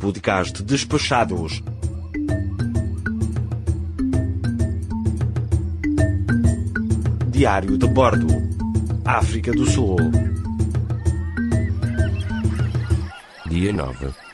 podcast Despachados. Diário de Bordo, África do Sul. Dia 9.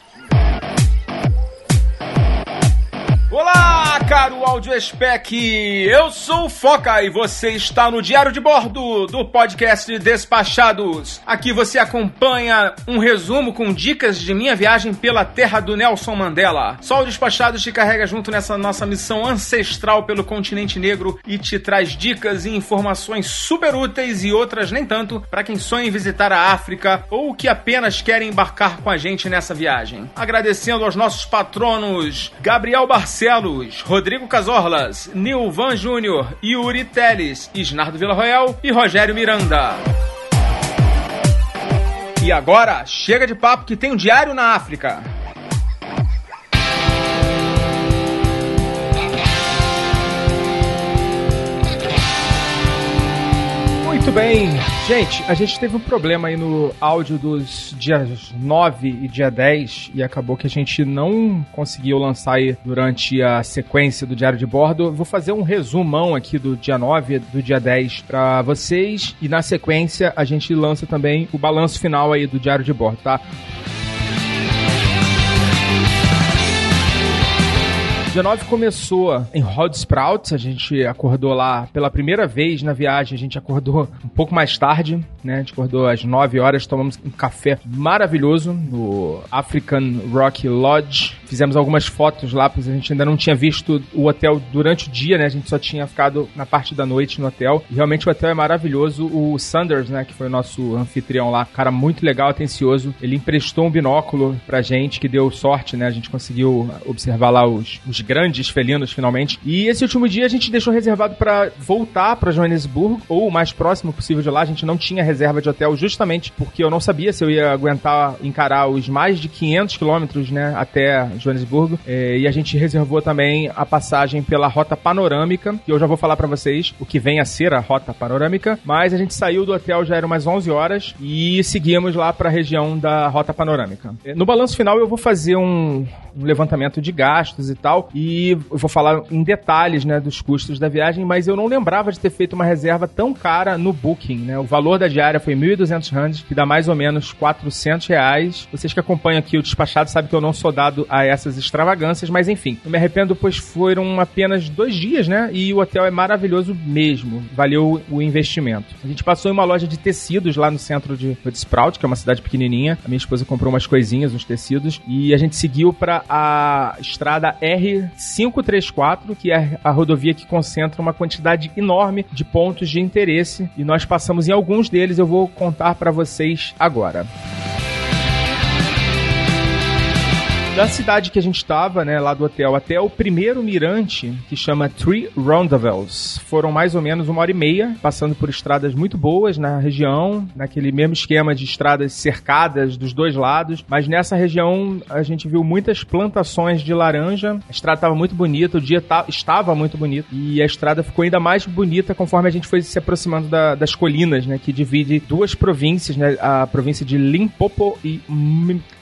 Caro áudio spec. Eu sou o Foca e você está no Diário de Bordo do podcast Despachados. Aqui você acompanha um resumo com dicas de minha viagem pela terra do Nelson Mandela. Só o Despachados te carrega junto nessa nossa missão ancestral pelo continente negro e te traz dicas e informações super úteis e outras nem tanto para quem sonha em visitar a África ou que apenas querem embarcar com a gente nessa viagem. Agradecendo aos nossos patronos Gabriel Barcelos, Rodrigo Casorlas, Nilvan Júnior, Yuri Teles, Isnardo Villarroel e Rogério Miranda. E agora, chega de papo que tem um diário na África. Muito bem, gente, a gente teve um problema aí no áudio dos dias 9 e dia 10 e acabou que a gente não conseguiu lançar aí durante a sequência do Diário de Bordo. Vou fazer um resumão aqui do dia 9 e do dia 10 para vocês e na sequência a gente lança também o balanço final aí do Diário de Bordo, tá? Dia 9 começou em Rod Sprouts, a gente acordou lá pela primeira vez na viagem, a gente acordou um pouco mais tarde, né? A gente acordou às 9 horas, tomamos um café maravilhoso no African Rock Lodge. Fizemos algumas fotos lá, porque a gente ainda não tinha visto o hotel durante o dia, né? A gente só tinha ficado na parte da noite no hotel. E realmente o hotel é maravilhoso. O Sanders, né, que foi o nosso anfitrião lá, cara muito legal, atencioso. Ele emprestou um binóculo pra gente, que deu sorte, né? A gente conseguiu observar lá os, os grandes felinos finalmente. E esse último dia a gente deixou reservado para voltar para Joanesburgo, ou o mais próximo possível de lá. A gente não tinha reserva de hotel justamente porque eu não sabia se eu ia aguentar encarar os mais de 500 quilômetros, né, até Joanesburgo. É, e a gente reservou também a passagem pela rota panorâmica, que eu já vou falar para vocês o que vem a ser a rota panorâmica. Mas a gente saiu do hotel já eram umas 11 horas e seguimos lá para a região da rota panorâmica. É, no balanço final eu vou fazer um, um levantamento de gastos e tal e eu vou falar em detalhes, né, dos custos da viagem, mas eu não lembrava de ter feito uma reserva tão cara no Booking, né? O valor da diária foi 1.200 rands, que dá mais ou menos 400 reais. Vocês que acompanham aqui o despachado sabem que eu não sou dado a essas extravagâncias, mas enfim, não me arrependo, pois foram apenas dois dias, né? E o hotel é maravilhoso mesmo. Valeu o investimento. A gente passou em uma loja de tecidos lá no centro de Sprout, que é uma cidade pequenininha. A minha esposa comprou umas coisinhas, uns tecidos, e a gente seguiu para a estrada R 534, que é a rodovia que concentra uma quantidade enorme de pontos de interesse e nós passamos em alguns deles, eu vou contar para vocês agora. Da cidade que a gente estava, né, lá do hotel, até o primeiro mirante, que chama Three Roundabouts, foram mais ou menos uma hora e meia, passando por estradas muito boas na região, naquele mesmo esquema de estradas cercadas dos dois lados, mas nessa região a gente viu muitas plantações de laranja, a estrada estava muito bonita, o dia estava muito bonito, e a estrada ficou ainda mais bonita conforme a gente foi se aproximando da, das colinas, né, que divide duas províncias, né, a província de Limpopo e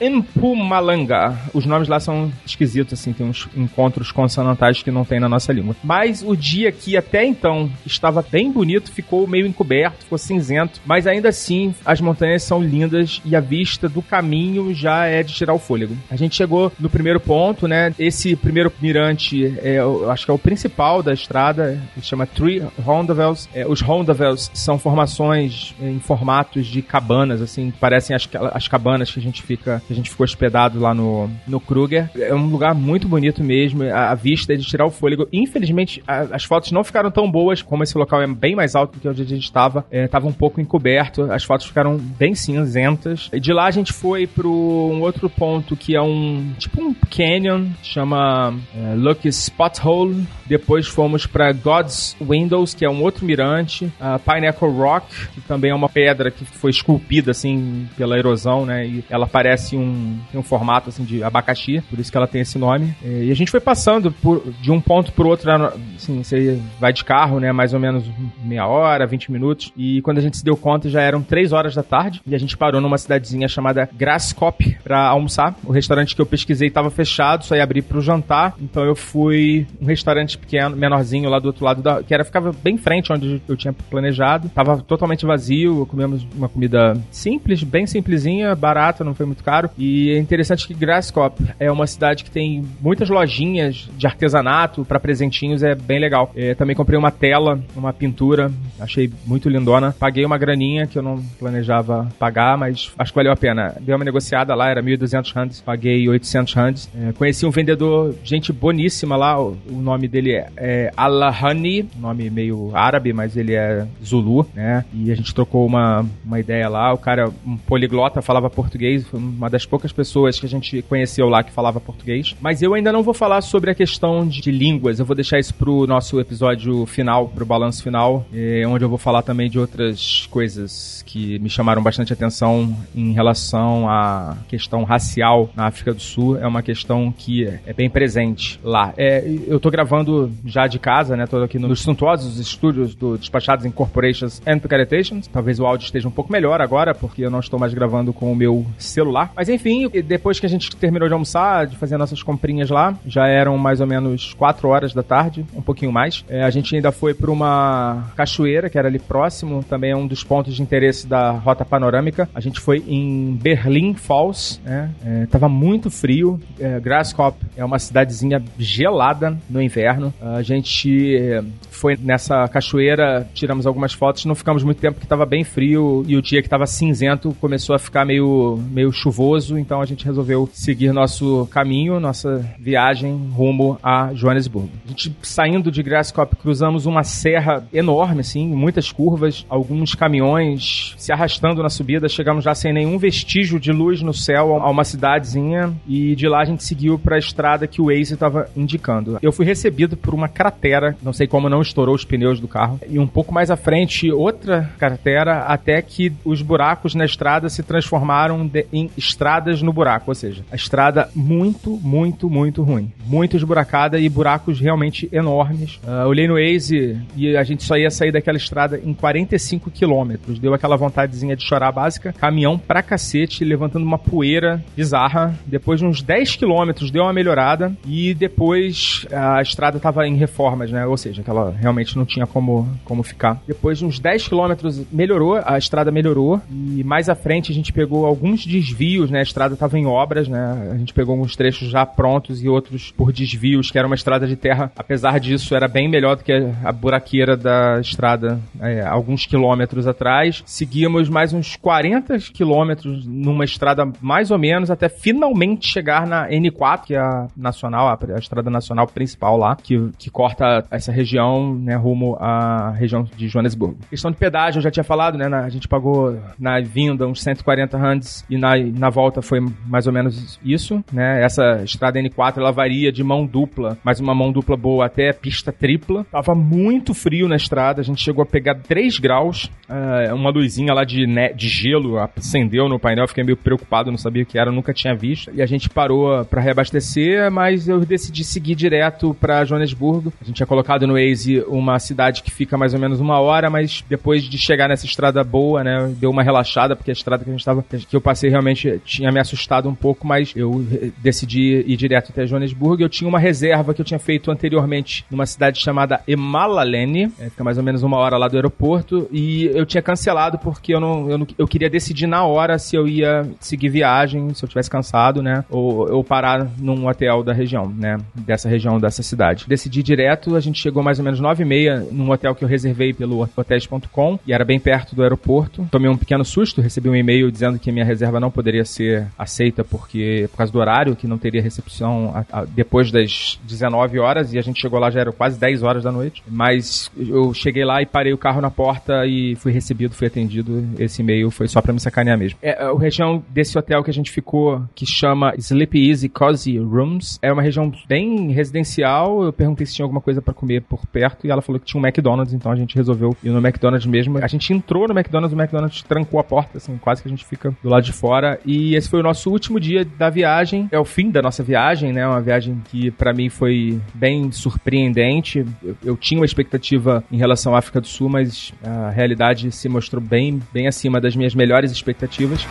Mpumalanga. Os os nomes lá são esquisitos, assim, tem uns encontros consonantais que não tem na nossa língua. Mas o dia que até então estava bem bonito ficou meio encoberto, ficou cinzento, mas ainda assim as montanhas são lindas e a vista do caminho já é de tirar o fôlego. A gente chegou no primeiro ponto, né? Esse primeiro mirante, é, eu acho que é o principal da estrada, se chama Three Rondavels. É, os Rondavels são formações em formatos de cabanas, assim, parecem as, as cabanas que a gente fica, que a gente ficou hospedado lá no, no Kruger. É um lugar muito bonito mesmo. A, a vista é de tirar o fôlego. Infelizmente, a, as fotos não ficaram tão boas, como esse local é bem mais alto do que onde a gente estava. Estava é, um pouco encoberto. As fotos ficaram bem cinzentas. De lá a gente foi para um outro ponto que é um tipo um Canyon, chama é, Lucky Spothole. Depois fomos para God's Windows, que é um outro mirante. Uh, Pineapple Rock, que também é uma pedra que foi esculpida assim pela erosão, né? E ela parece um, um formato assim de abacaxi, por isso que ela tem esse nome. E a gente foi passando por, de um ponto para outro, assim, você vai de carro, né? Mais ou menos meia hora, 20 minutos. E quando a gente se deu conta, já eram 3 horas da tarde. E a gente parou numa cidadezinha chamada Grasskop para almoçar. O restaurante que eu pesquisei estava fechado, só ia abrir pro jantar. Então eu fui um restaurante pequeno, menorzinho lá do outro lado, da, que era ficava bem frente onde eu tinha planejado. Tava totalmente vazio, comemos uma comida simples, bem simplesinha, barata, não foi muito caro. E é interessante que Grasskop é uma cidade que tem muitas lojinhas de artesanato para presentinhos, é bem legal. É, também comprei uma tela, uma pintura, achei muito lindona. Paguei uma graninha que eu não planejava pagar, mas acho que valeu a pena. Dei uma negociada lá, era 1.200 rands, paguei 800 rands. É, conheci um vendedor, gente boníssima lá, o, o nome dele é, é Alahani, nome meio árabe, mas ele é Zulu, né? E a gente trocou uma, uma ideia lá. O cara, um poliglota, falava português, foi uma das poucas pessoas que a gente conheceu lá que falava português. Mas eu ainda não vou falar sobre a questão de, línguas, eu vou deixar isso pro nosso episódio final, pro balanço final, é, onde eu vou falar também de outras coisas que me chamaram bastante atenção em relação à questão racial na África do Sul. É uma questão que é bem presente lá. É, eu tô gravando já de casa, né? Tô aqui nos suntuosos estúdios do Despachados Incorporations and Picaretations. Talvez o áudio esteja um pouco melhor agora, porque eu não estou mais gravando com o meu celular. Mas enfim, depois que a gente terminou de almoçar, de fazer nossas comprinhas lá, já eram mais ou menos 4 horas da tarde, um pouquinho mais. É, a gente ainda foi para uma cachoeira que era ali próximo, também é um dos pontos de interesse da rota panorâmica. A gente foi em Berlin Falls, né? É, tava muito frio. É, Grasskop é uma cidadezinha gelada no inverno. A gente é, foi nessa cachoeira, tiramos algumas fotos, não ficamos muito tempo porque estava bem frio e o dia que estava cinzento começou a ficar meio, meio chuvoso, então a gente resolveu seguir nosso caminho, nossa viagem rumo a Joanesburgo. A gente saindo de Grasskop cruzamos uma serra enorme, assim, muitas curvas, alguns caminhões se arrastando na subida, chegamos já sem nenhum vestígio de luz no céu a uma cidadezinha e de lá a gente seguiu para a estrada que o Waze estava indicando. Eu fui recebido por uma cratera, não sei como não estourou os pneus do carro. E um pouco mais à frente, outra cartera, até que os buracos na estrada se transformaram de, em estradas no buraco. Ou seja, a estrada muito, muito, muito ruim. Muito esburacada e buracos realmente enormes. Uh, olhei no Waze e a gente só ia sair daquela estrada em 45 quilômetros. Deu aquela vontadezinha de chorar básica. Caminhão pra cacete, levantando uma poeira bizarra. Depois de uns 10 quilômetros, deu uma melhorada. E depois a estrada tava em reformas, né? Ou seja, aquela realmente não tinha como, como ficar. Depois de uns 10 quilômetros melhorou, a estrada melhorou e mais à frente a gente pegou alguns desvios, né? A estrada estava em obras, né? A gente pegou alguns trechos já prontos e outros por desvios, que era uma estrada de terra. Apesar disso, era bem melhor do que a buraqueira da estrada é, alguns quilômetros atrás. Seguimos mais uns 40 quilômetros numa estrada mais ou menos até finalmente chegar na N4, que é a nacional, a, estrada nacional principal lá, que, que corta essa região né, rumo à região de Joanesburgo. Questão de pedágio, eu já tinha falado, né? Na, a gente pagou na vinda uns 140 rands e na, na volta foi mais ou menos isso, né? Essa estrada N4 ela varia de mão dupla, mas uma mão dupla boa até pista tripla. Tava muito frio na estrada, a gente chegou a pegar 3 graus, uh, uma luzinha lá de, né, de gelo acendeu no painel, fiquei meio preocupado, não sabia o que era, nunca tinha visto. E a gente parou para reabastecer, mas eu decidi seguir direto para Joanesburgo. A gente tinha colocado no Waze uma cidade que fica mais ou menos uma hora, mas depois de chegar nessa estrada boa, né, deu uma relaxada, porque a estrada que a gente tava, que eu passei realmente tinha me assustado um pouco, mas eu decidi ir direto até Joanesburgo. Eu tinha uma reserva que eu tinha feito anteriormente numa cidade chamada Emalalene, é, fica mais ou menos uma hora lá do aeroporto, e eu tinha cancelado porque eu não, eu não, eu queria decidir na hora se eu ia seguir viagem, se eu tivesse cansado, né, ou, parar num hotel da região, né, dessa região, dessa cidade. Decidi direto, a gente chegou mais ou menos nove e meia num hotel que eu reservei pelo hotéis.com e era bem perto do aeroporto. Tomei um pequeno susto, recebi um e-mail dizendo que minha reserva não poderia ser aceita porque por causa do horário, que não teria recepção a, a, depois das 19 horas e a gente chegou lá já era quase 10 horas da noite. Mas eu cheguei lá e parei o carro na porta e fui recebido, fui atendido. Esse e-mail foi só para me sacanear mesmo. É, a região desse hotel que a gente ficou, que chama Sleep Easy Easy Cozy Rooms. É uma região bem residencial. Eu perguntei se tinha alguma coisa para comer por perto e ela falou que tinha um McDonald's, então a gente resolveu ir no McDonald's mesmo. A gente entrou no McDonald's, o McDonald's trancou a porta, assim, quase que a gente fica do lado de fora. E esse foi o nosso último dia da viagem. É o fim da nossa viagem, né? Uma viagem que para mim foi bem surpreendente. Eu, eu, tinha uma expectativa em relação à África do Sul, mas a realidade se mostrou bem, bem acima das minhas melhores expectativas.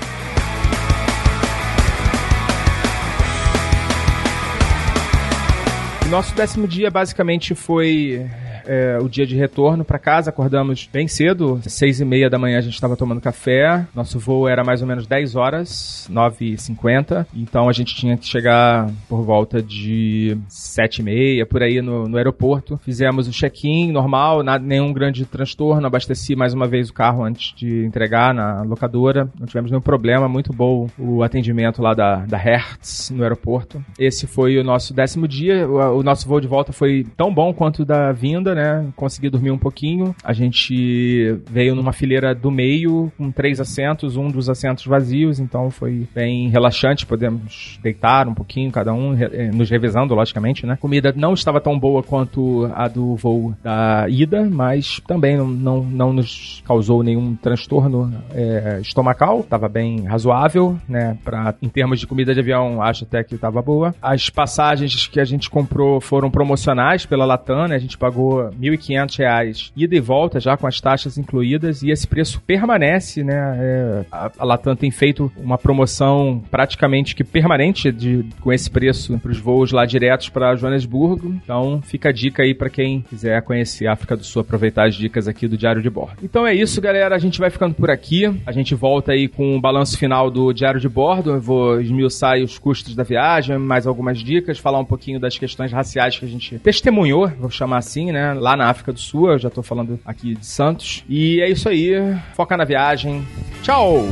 Nosso décimo dia basicamente foi é, o dia de retorno para casa, acordamos bem cedo, seis e meia da manhã a gente estava tomando café, nosso voo era mais ou menos 10 horas, 9 e 50 então a gente tinha que chegar por volta de sete e meia, por aí no, no aeroporto. Fizemos o check-in normal, nada, nenhum grande transtorno, abasteci mais uma vez o carro antes de entregar na locadora, não tivemos nenhum problema, muito bom o atendimento lá da, da Hertz no aeroporto. Esse foi o nosso décimo dia, o, o nosso voo de volta foi tão bom quanto o da vinda, né? Consegui dormir um pouquinho. A gente veio numa fileira do meio, com três assentos, um dos assentos vazios, então foi bem relaxante. Podemos deitar um pouquinho, cada um, eh, nos revezando, logicamente, né? Comida não estava tão boa quanto a do voo da ida, mas também não, não, não nos causou nenhum transtorno é, estomacal. Estava bem razoável, né? Pra, em termos de comida de avião, acho até que estava boa. As passagens que a gente comprou foram promocionais pela Latam, né? A gente pagou R$ 1.500 ida e volta, já com as taxas incluídas, e esse preço permanece, né? É, a, Latam tem feito uma promoção praticamente que permanente de, com esse preço para os voos lá diretos para Joanesburgo. Então fica a dica aí para quem quiser conhecer a África do Sul, aproveitar as dicas aqui do Diário de Bordo. Então é isso, galera. A gente vai ficando por aqui. A gente volta aí com o balanço final do Diário de Bordo. Eu vou esmiuçar os custos da viagem, mais algumas dicas, falar um pouquinho das questões raciais que a gente testemunhou, vou chamar assim, Lá na África do Sul, eu já tô falando aqui de Santos. E é isso aí. Foca na viagem. Tchau!